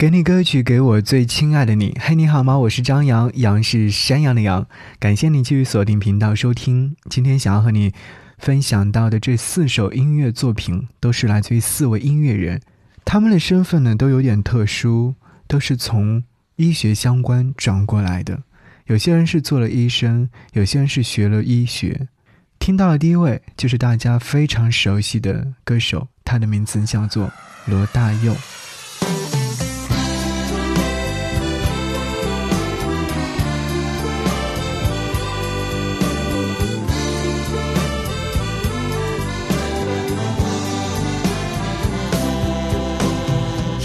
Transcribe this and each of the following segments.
给你歌曲，给我最亲爱的你。嘿，你好吗？我是张扬，杨是山羊的羊。感谢你继续锁定频道收听。今天想要和你分享到的这四首音乐作品，都是来自于四位音乐人，他们的身份呢都有点特殊，都是从医学相关转过来的。有些人是做了医生，有些人是学了医学。听到的第一位就是大家非常熟悉的歌手，他的名字叫做罗大佑。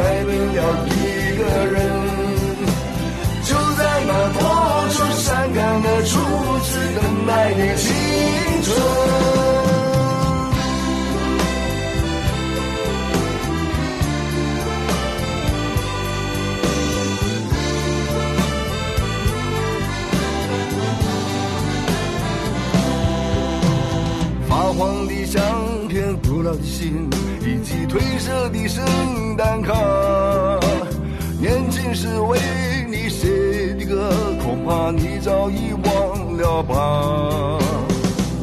改变了一个人，就在那多愁善感的初次等待的青春。已忘了吧。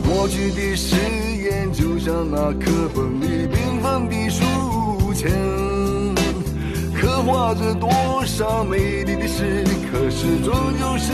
过去的誓言，就像那课本里缤纷的书签，刻画着多少美丽的诗，可是终究是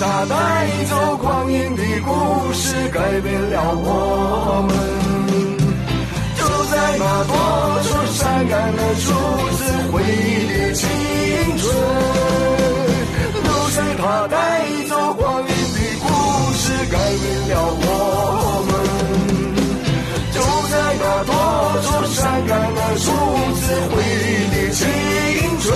它带走光阴的故事，改变了我们。就在那多愁善感的初次回忆的青春，流水它带走光阴的故事，改变了我们。就在那多愁善感的初次回忆的青春。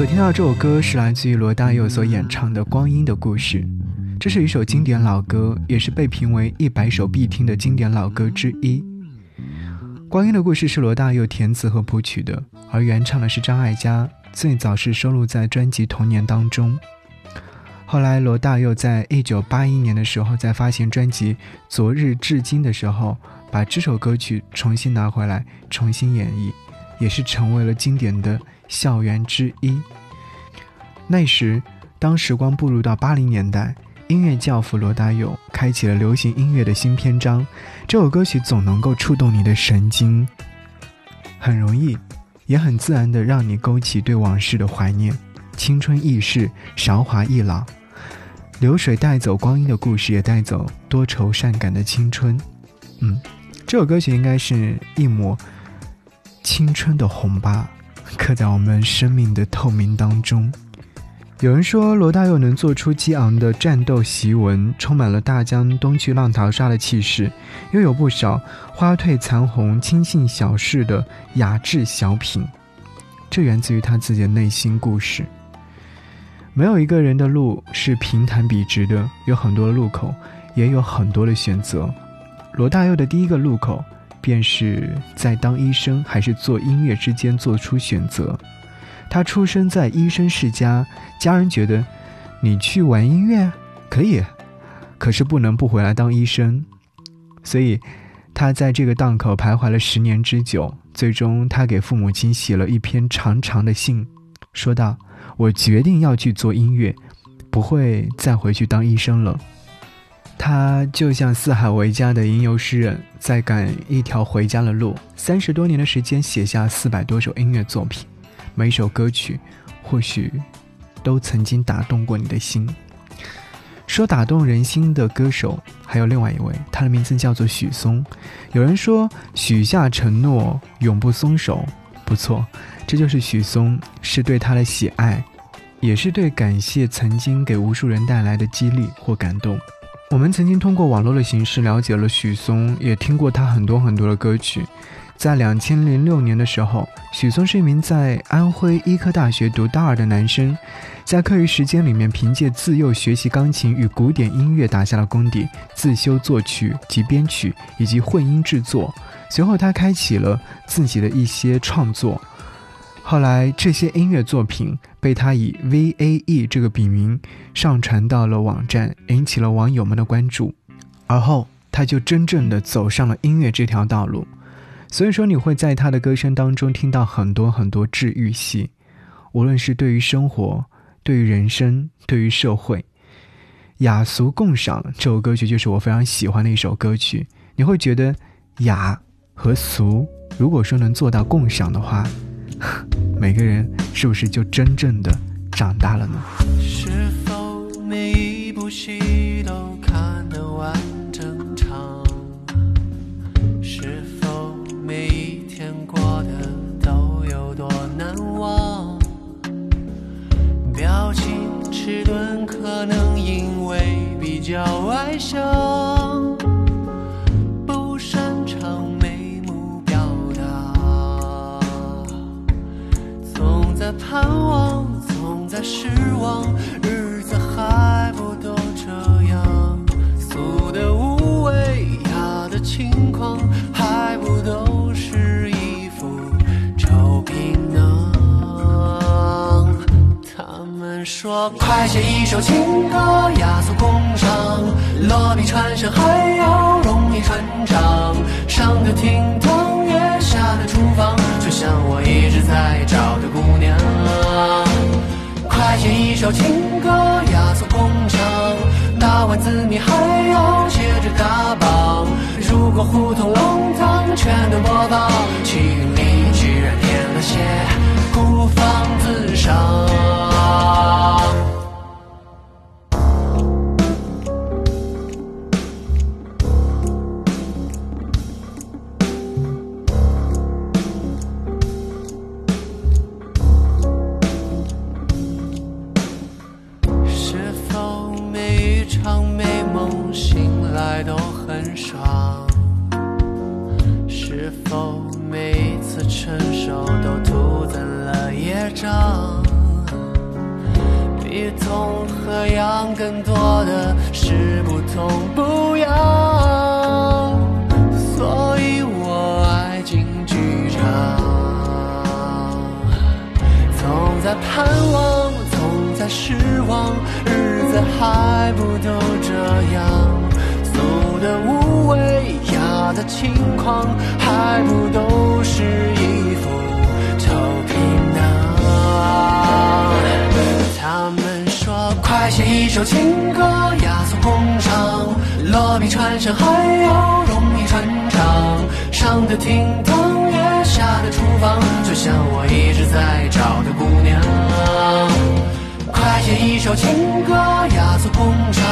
所听到这首歌是来自于罗大佑所演唱的《光阴的故事》，这是一首经典老歌，也是被评为一百首必听的经典老歌之一。《光阴的故事》是罗大佑填词和谱曲的，而原唱的是张艾嘉，最早是收录在专辑《童年》当中。后来罗大佑在一九八一年的时候，在发行专辑《昨日至今》的时候，把这首歌曲重新拿回来，重新演绎，也是成为了经典的。校园之一。那时，当时光步入到八零年代，音乐教父罗大佑开启了流行音乐的新篇章。这首歌曲总能够触动你的神经，很容易，也很自然的让你勾起对往事的怀念。青春易逝，韶华易老，流水带走光阴的故事，也带走多愁善感的青春。嗯，这首歌曲应该是一抹青春的红疤。刻在我们生命的透明当中，有人说罗大佑能做出激昂的战斗檄文，充满了大江东去浪淘沙的气势，又有不少花褪残红、轻信小事的雅致小品，这源自于他自己的内心故事。没有一个人的路是平坦笔直的，有很多路口，也有很多的选择。罗大佑的第一个路口，便是在当医生还是做音乐之间做出选择。他出生在医生世家，家人觉得你去玩音乐可以，可是不能不回来当医生。所以，他在这个档口徘徊了十年之久。最终，他给父母亲写了一篇长长的信，说道：“我决定要去做音乐，不会再回去当医生了。”他就像四海为家的吟游诗人，在赶一条回家的路。三十多年的时间，写下四百多首音乐作品。每首歌曲，或许都曾经打动过你的心。说打动人心的歌手，还有另外一位，他的名字叫做许嵩。有人说许下承诺，永不松手。不错，这就是许嵩，是对他的喜爱，也是对感谢曾经给无数人带来的激励或感动。我们曾经通过网络的形式了解了许嵩，也听过他很多很多的歌曲。在两千零六年的时候，许嵩是一名在安徽医科大学读大二的男生，在课余时间里面，凭借自幼学习钢琴与古典音乐打下了功底，自修作曲及编曲以及混音制作。随后，他开启了自己的一些创作。后来，这些音乐作品被他以 V.A.E 这个笔名上传到了网站，引起了网友们的关注。而后，他就真正的走上了音乐这条道路。所以说，你会在他的歌声当中听到很多很多治愈系，无论是对于生活、对于人生、对于社会。雅俗共赏这首歌曲就是我非常喜欢的一首歌曲。你会觉得雅和俗，如果说能做到共享的话，每个人是不是就真正的长大了呢？是否每一部戏都看得完整场？是否每一天过得都有多难忘？表情迟钝可能因为比较爱笑盼望，总在失望，日子还不都这样？俗的无味，雅的轻狂，还不都是一副臭皮囊？他们说快写一。首情歌，雅俗共赏，落笔传神还要容易传唱。上的厅堂，也下的厨房，就像我一直在找。写一首情歌，雅俗共赏，打完字谜还要接着打榜。如果胡同弄堂全都播放，气运里居然添了些孤芳自赏。轻狂，还不都是一副臭皮囊？他们说。快写一首情歌，雅俗共赏，落笔传神还要容易传唱。上的厅堂，月下的厨房，就像我一直在找的姑娘。快写一首情歌，雅俗共赏，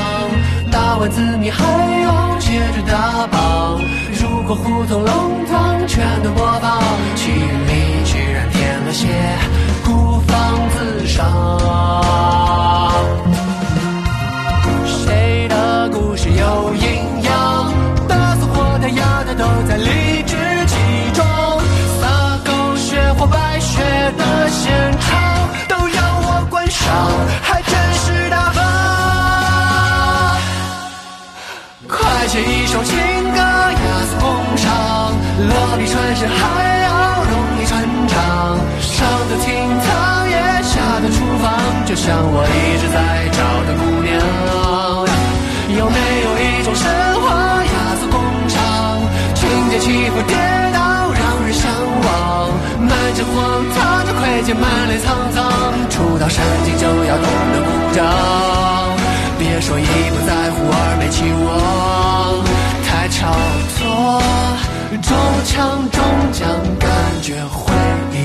打完字谜还要接着打榜。过胡同、弄堂，全都播报。心里居然添了些孤芳自赏。谁的故事有营养？大俗或大雅，的都在里。得鼓掌。别说一不在乎，二没期望，太超脱，中枪中奖，感觉会一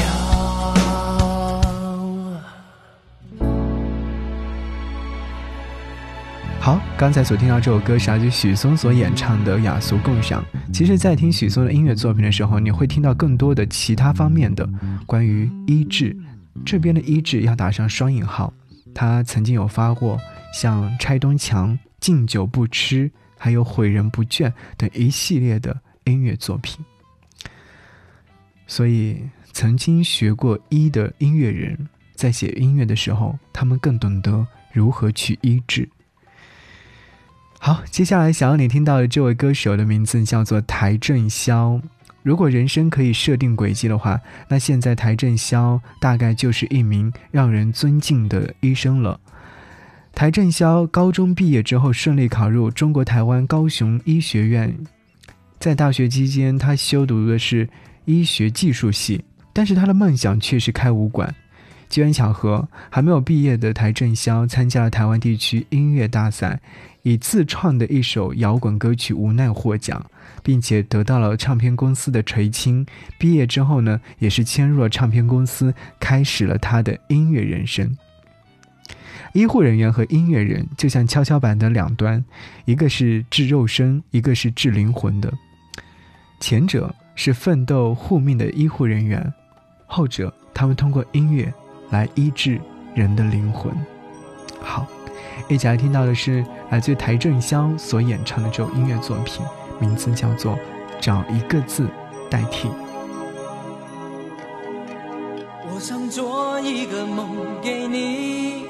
样。好，刚才所听到这首歌是来自许嵩所演唱的《雅俗共赏》。其实，在听许嵩的音乐作品的时候，你会听到更多的其他方面的关于医治。这边的医治要打上双引号，他曾经有发过。像拆东墙、敬酒不吃，还有毁人不倦等一系列的音乐作品。所以，曾经学过医的音乐人，在写音乐的时候，他们更懂得如何去医治。好，接下来想要你听到的这位歌手的名字叫做邰正宵。如果人生可以设定轨迹的话，那现在邰正宵大概就是一名让人尊敬的医生了。邰正宵高中毕业之后顺利考入中国台湾高雄医学院，在大学期间，他修读的是医学技术系，但是他的梦想却是开武馆。机缘巧合，还没有毕业的邰正宵参加了台湾地区音乐大赛，以自创的一首摇滚歌曲无奈获奖，并且得到了唱片公司的垂青。毕业之后呢，也是签入了唱片公司，开始了他的音乐人生。医护人员和音乐人就像跷跷板的两端，一个是治肉身，一个是治灵魂的。前者是奋斗护命的医护人员，后者他们通过音乐来医治人的灵魂。好，一起来听到的是来自邰正宵所演唱的这首音乐作品，名字叫做《找一个字代替》。我想做一个梦给你。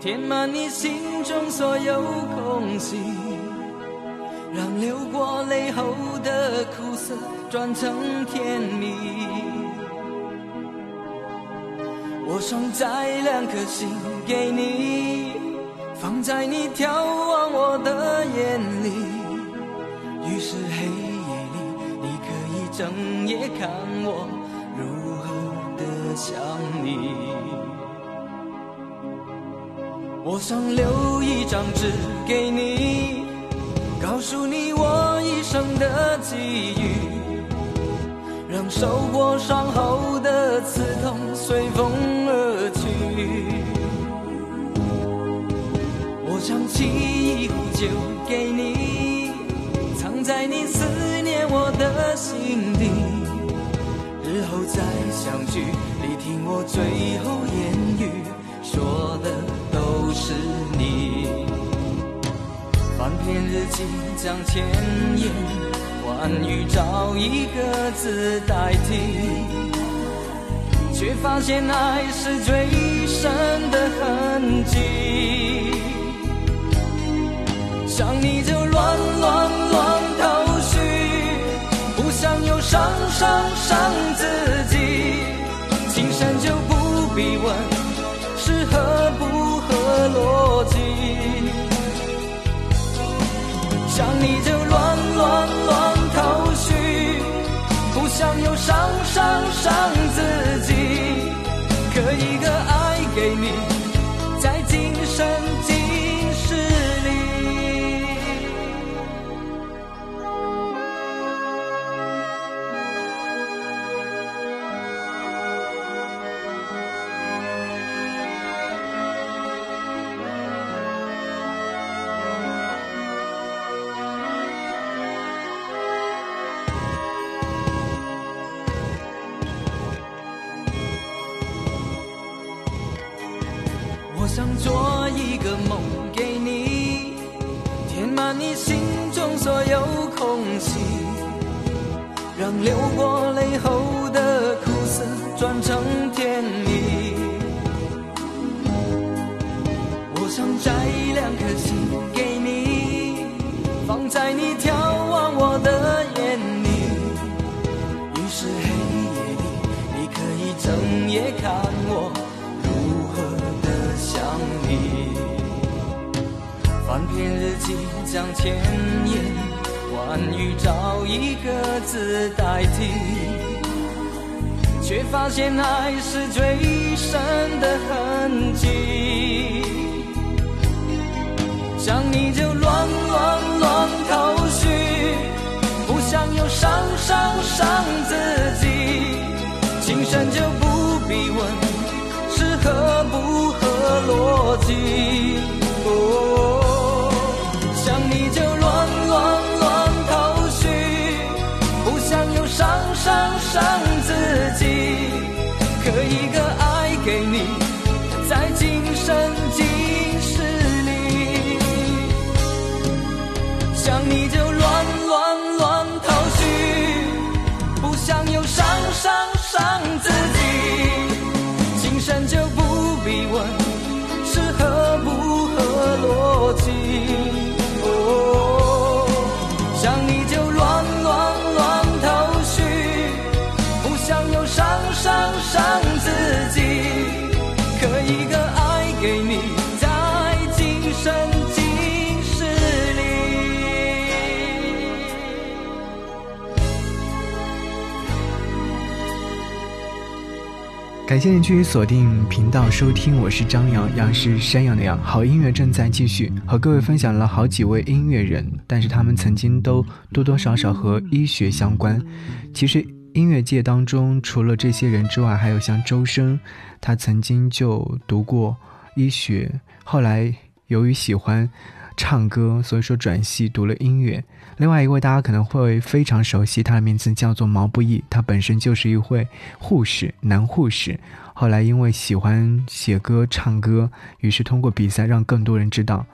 填满你心中所有空隙，让流过泪后的苦涩转成甜蜜。我想摘两颗星给你，放在你眺望我的眼里。是黑夜里，你可以整夜看我如何的想你。我想留一张纸给你，告诉你我一生的际遇，让受过伤后的刺痛随风而去。我想沏一壶酒给你，在你思念我的心底，日后再相聚，你听我最后言语说的。都是你，翻篇日记将千言万语找一个字代替，却发现爱是最深的痕迹。想你就乱乱乱头绪，不想又伤伤伤自己，情深就不必问是合不合。逻辑，想你就乱乱乱头绪，不想又伤伤伤自己，泪后的苦涩转成甜蜜。我想摘两颗星给你，放在你眺望我的眼里，于是黑夜里，你可以整夜看我如何的想你。翻篇日记将千言关于，找一个字代替，却发现爱是最深的痕迹。想你就乱乱乱头绪，不想又伤伤伤自己。情深就不必问是合不合逻辑。感谢您继续锁定频道收听，我是张扬，杨是山羊的羊。好音乐正在继续，和各位分享了好几位音乐人，但是他们曾经都多多少少和医学相关。其实音乐界当中，除了这些人之外，还有像周深，他曾经就读过医学，后来由于喜欢唱歌，所以说转系读了音乐。另外一位大家可能会非常熟悉，他的名字叫做毛不易，他本身就是一位护士，男护士。后来因为喜欢写歌、唱歌，于是通过比赛让更多人知道。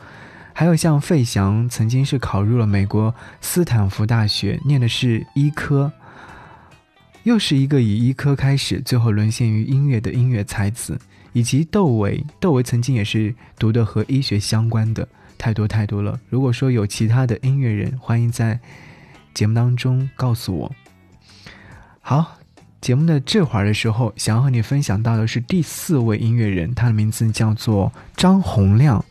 还有像费翔，曾经是考入了美国斯坦福大学，念的是医科，又是一个以医科开始，最后沦陷于音乐的音乐才子。以及窦唯，窦唯曾经也是读的和医学相关的。太多太多了。如果说有其他的音乐人，欢迎在节目当中告诉我。好，节目的这会儿的时候，想要和你分享到的是第四位音乐人，他的名字叫做张洪亮。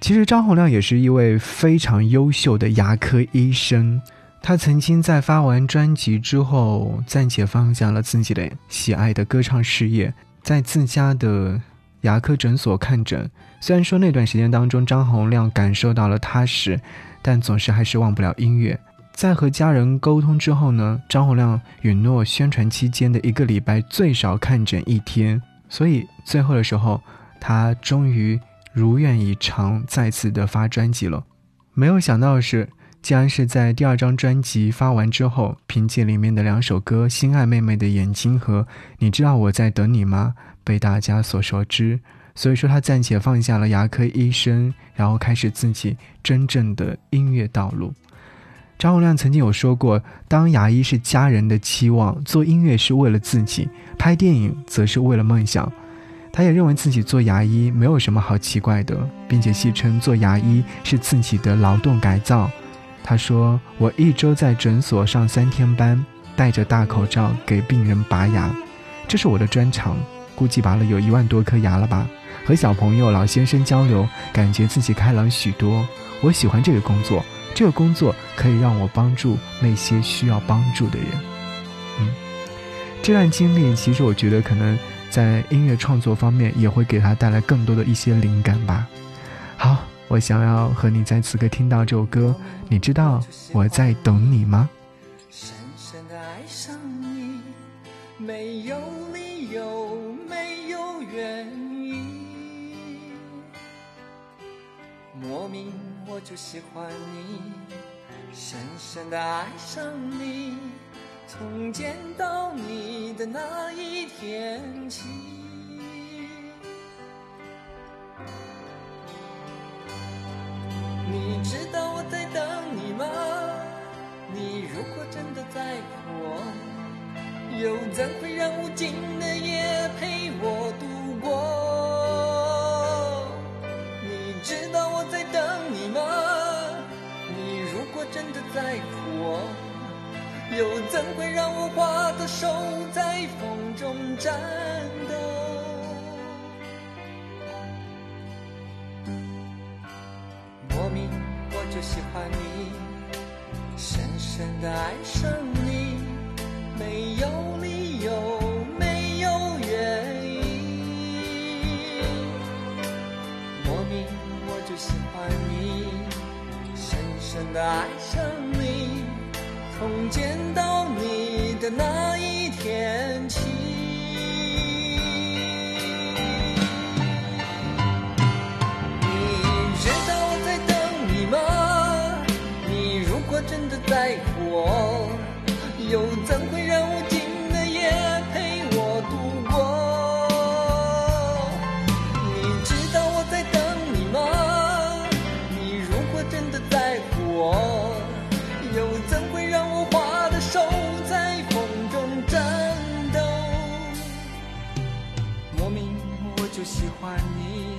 其实张洪亮也是一位非常优秀的牙科医生。他曾经在发完专辑之后，暂且放下了自己的喜爱的歌唱事业，在自家的牙科诊所看诊。虽然说那段时间当中，张洪亮感受到了踏实，但总是还是忘不了音乐。在和家人沟通之后呢，张洪亮允诺宣传期间的一个礼拜最少看诊一天。所以最后的时候，他终于如愿以偿，再次的发专辑了。没有想到的是，竟然是在第二张专辑发完之后，凭借里面的两首歌《心爱妹妹的眼睛》和《你知道我在等你吗》被大家所熟知。所以说，他暂且放下了牙科医生，然后开始自己真正的音乐道路。张洪亮曾经有说过，当牙医是家人的期望，做音乐是为了自己，拍电影则是为了梦想。他也认为自己做牙医没有什么好奇怪的，并且戏称做牙医是自己的劳动改造。他说：“我一周在诊所上三天班，戴着大口罩给病人拔牙，这是我的专长，估计拔了有一万多颗牙了吧。”和小朋友、老先生交流，感觉自己开朗许多。我喜欢这个工作，这个工作可以让我帮助那些需要帮助的人。嗯，这段经历其实我觉得可能在音乐创作方面也会给他带来更多的一些灵感吧。好，我想要和你在此刻听到这首歌，你知道我在等你吗？莫名我就喜欢你，深深的爱上你，从见到你的那一天起。你知道我在等你吗？你如果真的在乎我，又怎会让无尽的夜陪在乎我？又怎会让我花的手在风中颤抖？从见到你的那一天起喜欢你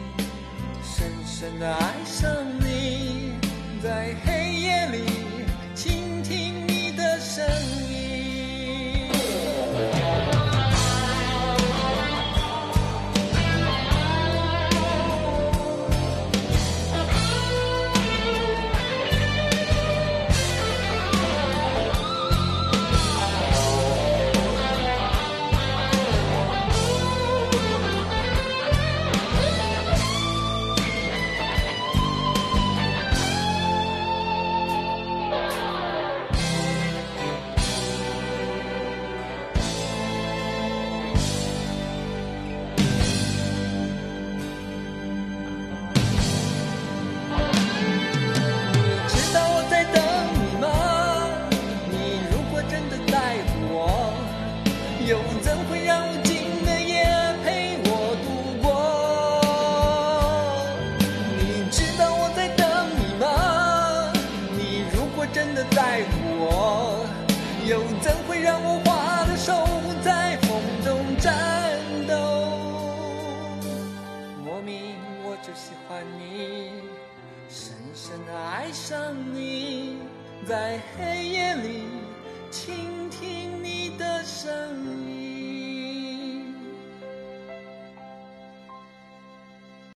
深深的爱上你在黑爱上你在黑夜里倾听你的声音。